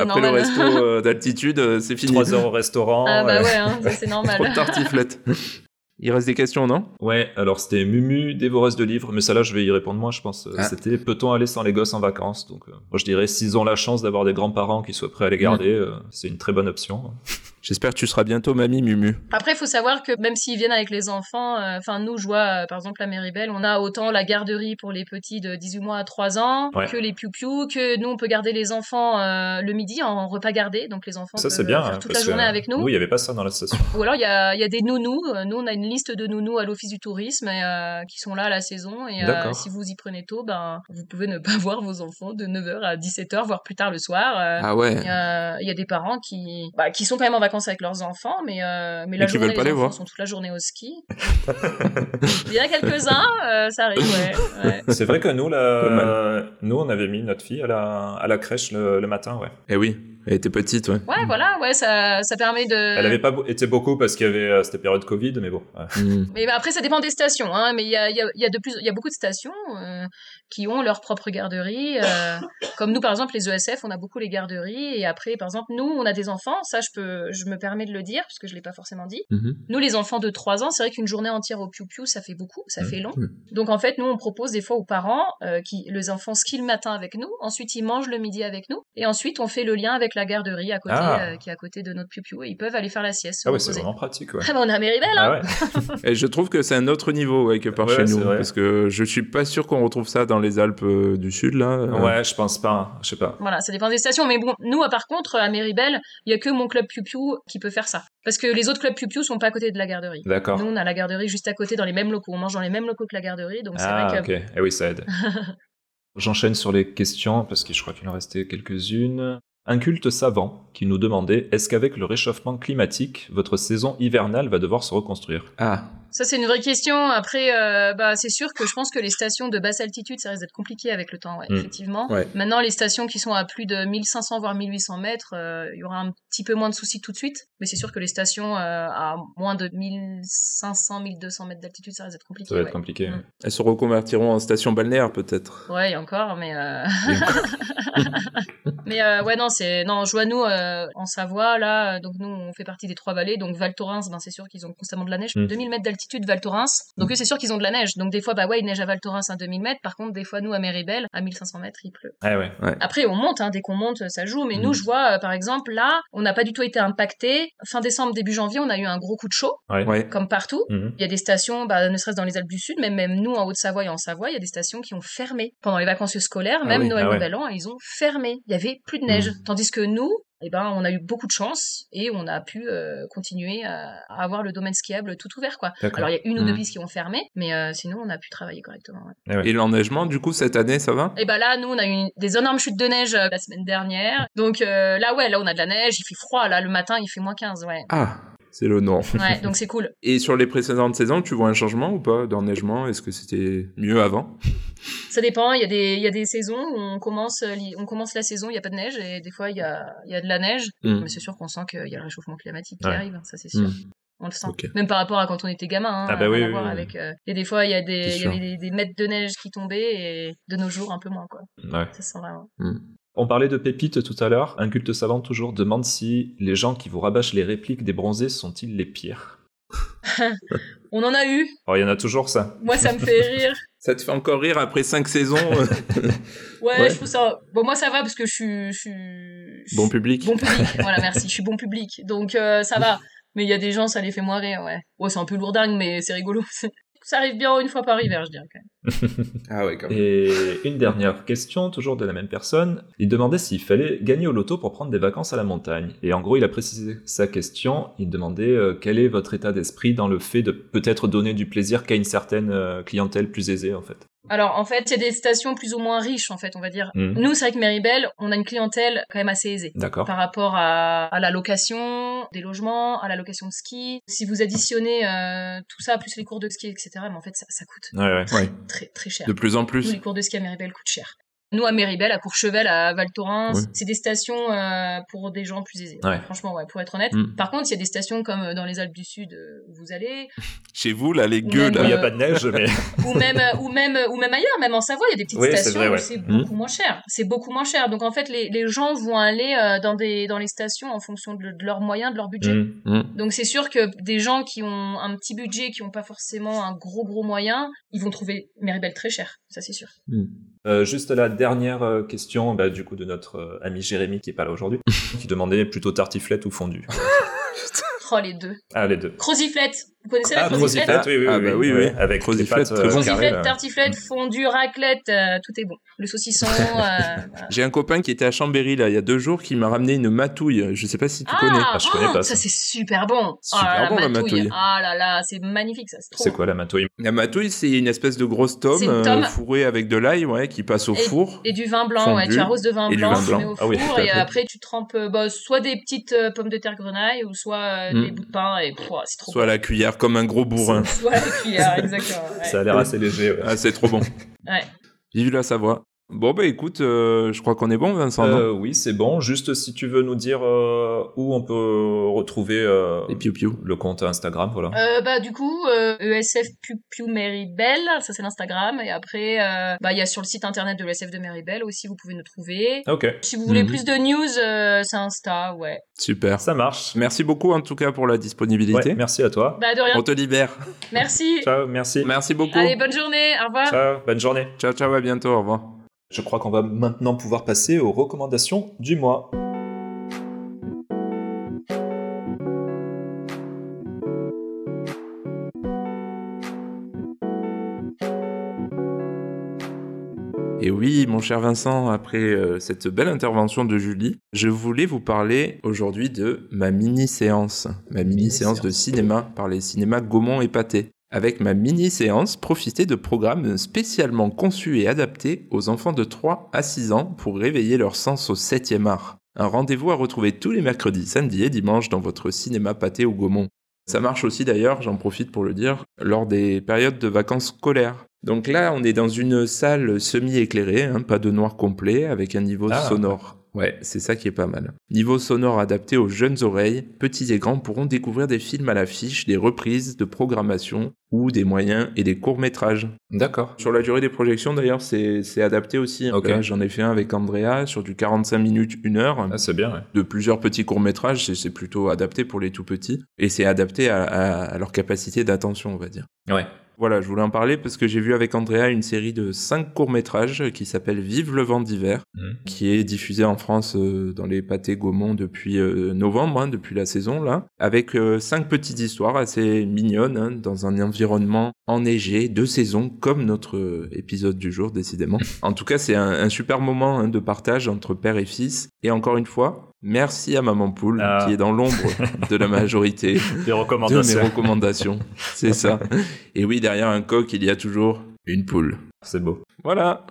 Après le resto d'altitude, euh, c'est fini. Trois heures au restaurant. Ah bah euh, ouais, hein, c'est *laughs* normal. Trop de tartiflette. Il reste des questions, non? Ouais, alors c'était Mumu, dévoreuse de livres, mais ça là je vais y répondre moi, je pense. Euh, Ah. C'était peut-on aller sans les gosses en vacances? Donc, euh, moi je dirais s'ils ont la chance d'avoir des grands-parents qui soient prêts à les garder, euh, c'est une très bonne option. J'espère que tu seras bientôt mamie Mumu. Après, il faut savoir que même s'ils viennent avec les enfants, euh, enfin nous, je vois euh, par exemple à Méribel, on a autant la garderie pour les petits de 18 mois à 3 ans Ouais. que les piou que nous on peut garder les enfants euh, le midi en repas gardé, donc les enfants Ça, peuvent bien. faire hein, toute la journée que avec nous. Nous, il n'y avait pas ça dans la station. Ou alors il y a, il y a des nounous. Nous on a une liste de nounous à l'office du tourisme et, euh, qui sont là à la saison et euh, si vous y prenez tôt, ben vous pouvez ne pas *laughs* voir vos enfants de 9h à 17h, voire plus tard le soir. euh, Ah ouais. il y, a, il y a des parents qui, bah, qui sont quand même en vacances avec leurs enfants, mais, euh, mais la journée, veulent pas les enfants voir. sont toute la journée au ski. *laughs* Il y en a quelques-uns, euh, ça arrive, ouais. ouais. C'est vrai que nous, Pas la... nous, on avait mis notre fille à la, à la crèche le, le matin, ouais. Eh oui, elle était petite, ouais. Ouais, voilà, ouais, ça, ça permet de. Elle n'avait pas été beaucoup parce qu'il y avait euh, cette période Covid, mais bon. ouais. Mm. *laughs* Mais bah, après, ça dépend des stations, hein. Mais il y a, il y, a, y a de plus, il y a beaucoup de stations euh, qui ont leur propre garderie. euh, *laughs* comme nous, par exemple, les ESF, on a beaucoup les garderies. Et après, par exemple, nous, on a des enfants. Ça, je peux, je me permets de le dire parce que je l'ai pas forcément dit. Mhm. Nous, les enfants de 3 ans, c'est vrai qu'une journée entière au piou-piou, ça fait beaucoup, ça Mhm. fait long. Mhm. Donc, en fait, nous, on propose des fois aux parents euh, qui, les enfants skient le matin avec nous, ensuite ils mangent le midi avec nous, et ensuite on fait le lien avec la garderie à côté, Ah. euh, qui est à côté de notre piou-piou, et ils peuvent aller faire la sieste. Ah ouais, c'est vraiment pratique, ouais. *laughs* Ah, bah, on est à Méribel, hein Ah ouais. *laughs* Et je trouve que c'est un autre niveau ouais, que par Ouais, chez nous. vrai. Parce que je suis pas sûr qu'on retrouve ça dans les Alpes euh, du Sud, là. Euh, Ouais, je pense pas, hein, je sais pas. Voilà, ça dépend des stations. Mais bon, nous, par contre, à Méribel, il y a que mon club piou-piou qui peut faire ça. Parce que les autres clubs piou-piou sont pas à côté de la garderie. D'accord. Nous, on a la garderie juste à côté, dans les mêmes locaux. On mange dans les mêmes locaux que la garderie, donc c'est Ah, vrai que ok. Eh oui, ça aide. *laughs* J'enchaîne sur les questions parce que je crois qu'il en restait quelques-unes. Un culte savant qui nous demandait est-ce qu'avec le réchauffement climatique, votre saison hivernale va devoir se reconstruire? Ah, Ça, c'est une vraie question. Après, euh, bah, c'est sûr que je pense que les stations de basse altitude, ça risque d'être compliqué avec le temps, ouais, Mm. effectivement. Ouais. Maintenant, les stations qui sont à plus de 1500 voire 1800 mètres, euh, il y aura un petit peu moins de soucis tout de suite. Mais c'est sûr que les stations euh, à moins de 1500, 1200 mètres d'altitude, ça risque d'être compliqué. Ça va ouais. être compliqué. Mm. elles se reconvertiront en station balnéaire, peut-être. Ouais, encore, mais *laughs* mais ouais non c'est non euh, en Savoie là, donc nous on fait partie des trois vallées, donc Val Thorens, ben c'est sûr qu'ils ont constamment de la neige, Mm. 2000 mètres d'altitude Val Thorens, donc eux c'est sûr qu'ils ont de la neige, donc des fois bah ouais il neige à Val Thorens à 2000 mètres, par contre des fois nous à Méribel à 1500 mètres il pleut. Ah ouais. Après on monte, hein, dès qu'on monte ça joue, mais Mm. nous je vois euh, par exemple là on n'a pas du tout été impacté, fin décembre début janvier on a eu un gros coup de chaud Ouais. Comme partout. Mhm. Il y a des stations, bah, ne serait-ce dans les Alpes du Sud, même, même nous en Haute-Savoie et en Savoie, il y a des stations qui ont fermé. Pendant les vacances scolaires, Ah même oui, Noël ah ouais. Nouvel An, ils ont fermé. Il y avait plus de neige. Tandis que nous, eh ben, on a eu beaucoup de chance et on a pu euh, continuer à, à avoir le domaine skiable tout ouvert. Quoi. Alors il y a une ou deux Mhm. pistes qui ont fermé, mais euh, sinon on a pu travailler correctement. ouais. Ouais. Et l'enneigement, du coup, cette année, ça va? Et bah là, nous, on a eu une- des énormes chutes de neige euh, la semaine dernière. Donc euh, là, ouais, là, on a de la neige, il fait froid. Là, le matin, il fait moins 15, ouais. Ah, c'est le nom. Ouais, *laughs* donc c'est cool. Et sur les précédentes saisons, tu vois un changement ou pas d'enneigement? Est-ce que c'était mieux avant? Ça dépend, il y, a des, il y a des saisons où on commence, euh, on commence la saison, il n'y a pas de neige, et des fois il y a, il y a de la neige. Mm. Mais c'est sûr qu'on sent qu'il y a le réchauffement climatique qui Ouais. arrive, ça c'est sûr. Mm. On le sent. Même par rapport à quand on était gamin. Hein, Ah bah oui, avec, euh, et des fois, il y, a des, y avait des, des mètres de neige qui tombaient, et de nos jours, un peu moins. quoi. Ouais. Ça se sent vraiment. On parlait de pépites tout à l'heure. Un culte savant toujours demande si les gens qui vous rabâchent les répliques des bronzés sont-ils les pires? *laughs* On en a eu, Alors, il y en a toujours ça. moi ça me fait rire. *laughs* Ça te fait encore rire après cinq saisons? *laughs* Ouais, Ouais. je trouve ça. Bon, moi ça va parce que je suis. Je suis... je Bon public Bon public, voilà, merci. Je suis bon public. Donc euh, ça va. Mais il y a des gens, ça les fait moins rire, ouais. Ouais, c'est un peu lourdingue, mais c'est rigolo. Ça arrive bien une fois par hiver, je dirais quand même. *laughs* Ah ouais, quand même. Et une dernière question, toujours de la même personne. Il demandait s'il fallait gagner au loto pour prendre des vacances à la montagne. Et en gros, il a précisé sa question. Il demandait euh, quel est votre état d'esprit dans le fait de peut-être donner du plaisir qu'à une certaine euh, clientèle plus aisée, en fait? Alors en fait, il y a des stations plus ou moins riches, en fait, on va dire. Mhm. Nous, c'est vrai que Méribel, on a une clientèle quand même assez aisée. D'accord. Par rapport à, à la location des logements, à la location de ski. Si vous additionnez euh, tout ça, plus les cours de ski, etc., mais en fait, ça, ça coûte Ouais, ouais. Ouais. très, très cher. De plus en Nous, plus. les cours de ski à Méribel coûtent cher. Nous, à Méribel, à Courchevel, à Val Thorens, Oui. c'est des stations euh, pour des gens plus aisés. Ouais. Franchement, ouais, pour être honnête. Mm. Par contre, il y a des stations comme euh, dans les Alpes du Sud euh, où vous allez, *laughs* Chez vous, là, les gueux, il n'y a pas de neige, mais. *laughs* *laughs* ou même, ou même, ou même ailleurs, même en Savoie, il y a des petites Oui, stations vrai, où c'est Mm. beaucoup moins cher. C'est beaucoup moins cher. Donc en fait, les, les gens vont aller euh, dans des dans les stations en fonction de, de leurs moyens, de leur budget. Mm. Mm. Donc c'est sûr que des gens qui ont un petit budget, qui n'ont pas forcément un gros gros moyen, ils vont trouver Méribel très cher. Ça c'est sûr. Euh, juste la dernière euh, question, bah, du coup, de notre euh, ami Jérémy qui est pas là aujourd'hui, *laughs* qui demandait plutôt tartiflette ou fondue. *laughs* Oh, les deux. Ah, les deux. Croziflette. Vous connaissez la Ah, oui, oui, Ah, oui, bah oui, oui. Avec pâtes très euh, tartiflette, fondue, raclette, euh, tout est bon. Le saucisson. *laughs* euh, voilà. J'ai un copain qui était à Chambéry là il y a deux jours qui m'a ramené une matouille. Je sais pas si tu ah, connais. Ah, je connais oh, pas ça ça. c'est super bon. Super oh, là, bon, la matouille. Ah là là, c'est magnifique ça. C'est quoi la matouille? La matouille, c'est une espèce de grosse tome, euh, tome. fourrée avec de l'ail, ouais, qui passe au four. Et du vin blanc, ouais, tu arroses de vin Et du blanc, vin tu blanc. mets au Ah oui, four et après tu trempes bah, soit des petites pommes de terre grenaille ou soit Mm. des bouts de pain et c'est trop Soit la cuillère comme un gros bourrin. *laughs* Cuillère, exactement. ouais. Ça a l'air assez léger. ouais. Ah, c'est trop bon. Ouais. Vive la Savoie. Bon, bah écoute, euh, je crois qu'on est bon, Vincent. Euh, oui, c'est bon. Juste si tu veux nous dire euh, où on peut retrouver euh, Et piou piou. le compte Instagram, voilà. Euh, bah du coup euh, ESF Piu Piu Meribel, ça c'est l'Instagram et après euh, bah il y a sur le site internet de l'ESF de Meribel aussi vous pouvez nous trouver. Ok, Si vous voulez Mhm. plus de news, euh, c'est Insta, ouais. Super. ça marche. Merci beaucoup en tout cas pour la disponibilité. Ouais, merci à toi. Bah de rien. On te libère. Merci. Ciao, merci. Merci beaucoup. Allez, bonne journée. Au revoir. Ciao, bonne journée. Ciao, ciao, à bientôt, au revoir. Je crois qu'on va maintenant pouvoir passer aux recommandations du mois. Et oui, mon cher Vincent, après euh, cette belle intervention de Julie, je voulais vous parler aujourd'hui de ma mini-séance. Ma mini-séance de cinéma par les cinémas Gaumont et Pâté. Avec ma mini-séance, profitez de programmes spécialement conçus et adaptés aux enfants de 3 à 6 ans pour réveiller leur sens au 7e art. Un rendez-vous à retrouver tous les mercredis, samedis et dimanches dans votre cinéma Pâté ou Gaumont. Ça marche aussi d'ailleurs, j'en profite pour le dire, lors des périodes de vacances scolaires. Donc là, on est dans une salle semi-éclairée, hein, pas de noir complet, avec un niveau Ah, sonore. Ouais, c'est ça qui est pas mal. Niveau sonore adapté aux jeunes oreilles, petits et grands pourront découvrir des films à l'affiche, des reprises de programmation ou des moyens et des courts-métrages. D'accord. Sur la durée des projections, d'ailleurs, c'est c'est adapté aussi. Ok. Là, J'en ai fait un avec Andrea sur du 45 minutes, 1 heure Ah, c'est bien, ouais. de plusieurs petits courts-métrages, c'est- c'est plutôt adapté pour les tout petits, et c'est adapté à, à- à leur capacité d'attention, on va dire. Ouais. Voilà, je voulais en parler parce que j'ai vu avec Andrea une série de cinq courts-métrages qui s'appelle Vive le vent d'hiver, Mhm. qui est diffusée en France euh, dans les pâtés Gaumont depuis euh, novembre, hein, depuis la saison là, avec euh, cinq petites histoires assez mignonnes hein, dans un environnement enneigé de saison, comme notre épisode du jour décidément. *laughs* en tout cas, c'est un, un super moment hein, de partage entre père et fils. Et encore une fois, merci à Maman Poule Ah. qui est dans l'ombre de la majorité *laughs* de mes recommandations. C'est ça. Et oui, derrière un coq, il y a toujours une poule. C'est beau. Voilà.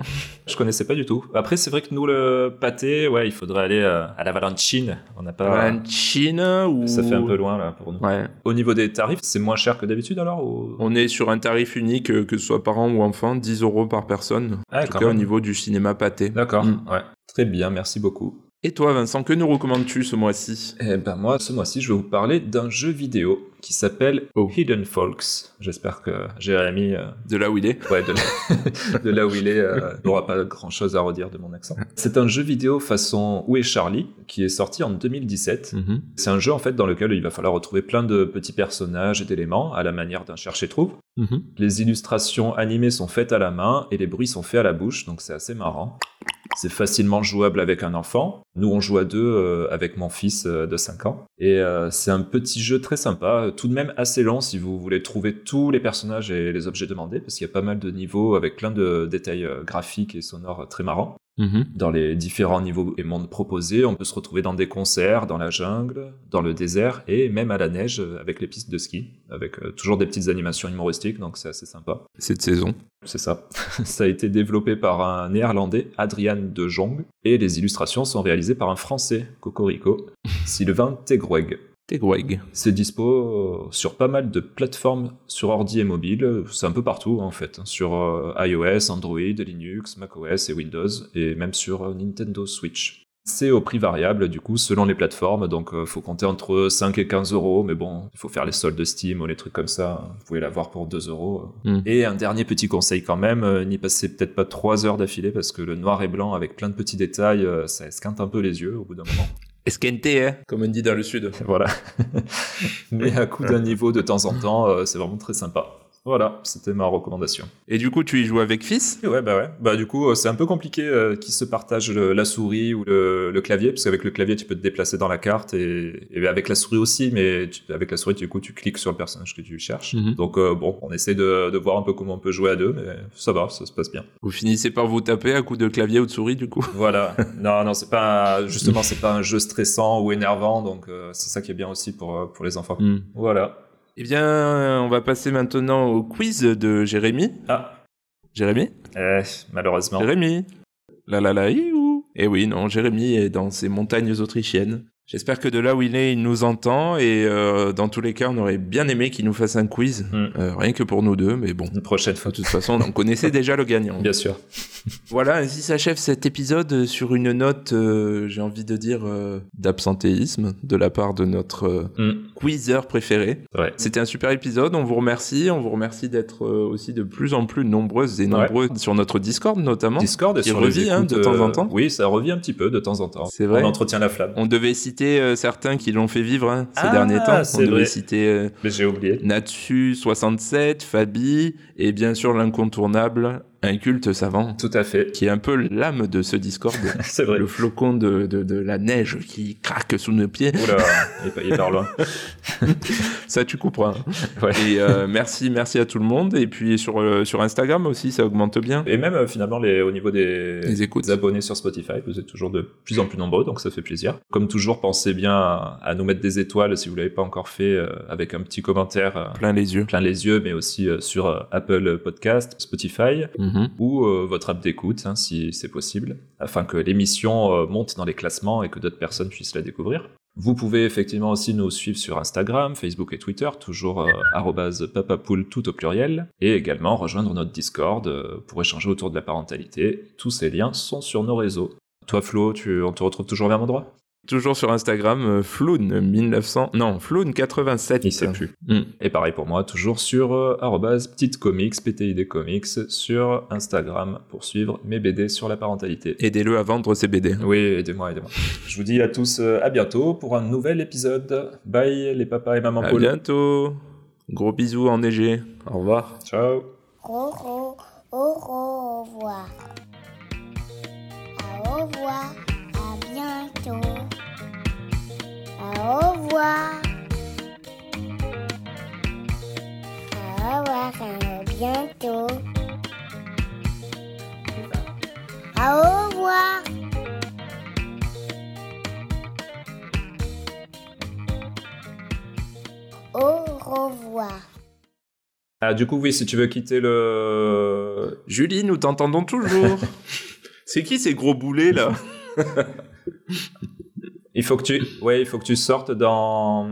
Je connaissais pas du tout. Après, c'est vrai que nous, le pâté, ouais, il faudrait aller euh, à la Valentine. On n'a pas. Un Chine ou... Ça fait un peu loin, là, pour nous. Ouais. Au niveau des tarifs, c'est moins cher que d'habitude, alors ou... On est sur un tarif unique, euh, que ce soit parent ou enfant, 10 euros par personne. Ah, en tout cas, au niveau du cinéma pâté. D'accord, Mm. ouais. Très bien, merci beaucoup. Et toi, Vincent, que nous recommandes-tu ce mois-ci? Eh ben moi, ce mois-ci, je vais vous parler d'un jeu vidéo qui s'appelle Oh. Hidden Folks. J'espère que Jérémy, euh, De là où il est ouais, de, là, *laughs* de là où il est, euh, n'aura pas grand-chose à redire de mon accent. C'est un jeu vidéo façon Où est Charlie qui est sorti en 2017. Mhm. C'est un jeu en fait dans lequel il va falloir retrouver plein de petits personnages et d'éléments à la manière d'un cherche-et-trouve. Mhm. Les illustrations animées sont faites à la main et les bruits sont faits à la bouche, donc c'est assez marrant. C'est facilement jouable avec un enfant. Nous, on joue à deux euh, avec mon fils euh, de 5 ans. Et euh, c'est un petit jeu très sympa, tout de même assez long si vous voulez trouver tous les personnages et les objets demandés, parce qu'il y a pas mal de niveaux avec plein de détails graphiques et sonores très marrants. Mhm. Dans les différents niveaux et mondes proposés, on peut se retrouver dans des concerts, dans la jungle, dans le désert et même à la neige avec les pistes de ski, avec euh, toujours des petites animations humoristiques, donc c'est assez sympa. Cette saison. C'est ça. *laughs* ça a été développé par un néerlandais, Adrian de Jong, et les illustrations sont réalisées par un français, Cocorico, *laughs* Sylvain Tegweg. C'est dispo euh, sur pas mal de plateformes sur ordi et mobile, c'est un peu partout en fait, sur euh, iOS, Android, Linux, macOS et Windows, et même sur euh, Nintendo Switch. C'est au prix variable du coup selon les plateformes, donc euh, faut compter entre 5 et 15 euros, mais bon, il faut faire les soldes de Steam ou les trucs comme ça, vous pouvez l'avoir pour 2 euros. Mm. Et un dernier petit conseil quand même, euh, n'y passez peut-être pas 3 heures d'affilée parce que le noir et blanc avec plein de petits détails, euh, ça esquinte un peu les yeux au bout d'un moment. Esquente, hein Comme on dit dans le sud. Voilà. *laughs* Mais à coup d'un niveau de temps en temps, euh, c'est vraiment très sympa. Voilà, c'était ma recommandation. Et du coup, tu y joues avec fils? Ouais, bah ouais. Bah du coup, euh, c'est un peu compliqué euh, qui se partage le- la souris ou le, le clavier, parce qu'avec le clavier, tu peux te déplacer dans la carte et, et avec la souris aussi, mais tu- avec la souris, du coup, tu cliques sur le personnage que tu cherches. Mhm. Donc euh, bon, on essaie de, de voir un peu comment on peut jouer à deux, mais ça va, ça se passe bien. Vous finissez par vous taper à coups de clavier ou de souris, du coup? Voilà. *laughs* non, non, c'est pas justement, c'est pas un jeu stressant ou énervant, donc euh, c'est ça qui est bien aussi pour pour les enfants. Hmm. Voilà. Eh bien, on va passer maintenant au quiz de Jérémy. Ah, Jérémy eh, malheureusement. Jérémy La la la, iou Eh oui, non, Jérémy est dans ces montagnes autrichiennes. J'espère que de là où il est, il nous entend et euh, dans tous les cas, on aurait bien aimé qu'il nous fasse un quiz, Hmm. Euh, rien que pour nous deux, mais bon. Une prochaine fois. De toute façon, on connaissait déjà le gagnant. Bien sûr. Voilà, ainsi s'achève cet épisode sur une note, euh, j'ai envie de dire, euh, d'absentéisme de la part de notre Hmm, quizzer préféré. vrai. C'était un super épisode, on vous remercie, on vous remercie d'être aussi de plus en plus nombreuses et nombreux sur notre Discord notamment. Discord et Qui sur revit, hein, de temps en temps. Oui, ça revit un petit peu de temps en temps. C'est vrai. On entretient la flamme. On devait citer euh, certains qui l'ont fait vivre hein, ces Ah, derniers temps. On c'est devait vrai. citer euh, Mais j'ai oublié. Natsu67, Fabi et bien sûr l'incontournable Un culte savant Tout à fait. qui est un peu l'âme de ce Discord. *laughs* C'est vrai. le flocon de, de, de la neige qui craque sous nos pieds. Oula, il, est- par loin. *laughs* Ça, tu comprends. hein. Ouais. Et euh, merci, merci à tout le monde. Et puis sur, euh, sur Instagram aussi, ça augmente bien. Et même euh, finalement, les, au niveau des, Les écoutes. des abonnés sur Spotify, vous êtes toujours de plus en plus nombreux, donc ça fait plaisir. Comme toujours, pensez bien à, à nous mettre des étoiles si vous l'avez pas encore fait, avec un petit commentaire Plein les yeux. plein les yeux, mais aussi sur Apple Podcast, Spotify Mhm. ou euh, votre app d'écoute, hein, si c'est possible, afin que l'émission euh, monte dans les classements et que d'autres personnes puissent la découvrir. Vous pouvez effectivement aussi nous suivre sur Instagram, Facebook et Twitter, toujours euh, papapoule tout au pluriel, et également rejoindre notre Discord euh, pour échanger autour de la parentalité. Tous ces liens sont sur nos réseaux. Toi Flo, on te retrouve toujours au même endroit? Toujours sur Instagram, euh, Floun 1900. Non, Floun 87. Il sait plus. Mm. Et pareil pour moi, toujours sur euh, arrobase petite comics, PTID comics, sur Instagram pour suivre mes BD sur la parentalité. Aidez-le à vendre ses BD. Oui, aidez-moi, aidez-moi. Je vous dis à tous euh, à bientôt pour un nouvel épisode. Bye les papas et maman À Paul. bientôt. Gros bisous enneigés. Au revoir. Ciao. Au, au, au, au revoir. Au revoir. À bientôt. Au revoir. Au revoir. À bientôt. Au revoir. Au revoir. Ah, du coup, oui, si tu veux quitter le... Julie, nous t'entendons toujours. *laughs* C'est qui ces gros boulets là? *laughs* Il faut que tu... Ouais, il faut que tu sortes dans...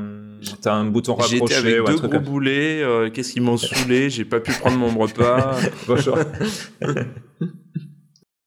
T'as un bouton J'étais rapproché avec ou un deux gros comme- boulets. euh, Qu'est-ce qu'ils m'ont saoulé J'ai pas pu prendre mon repas. Bonjour. *laughs* *laughs*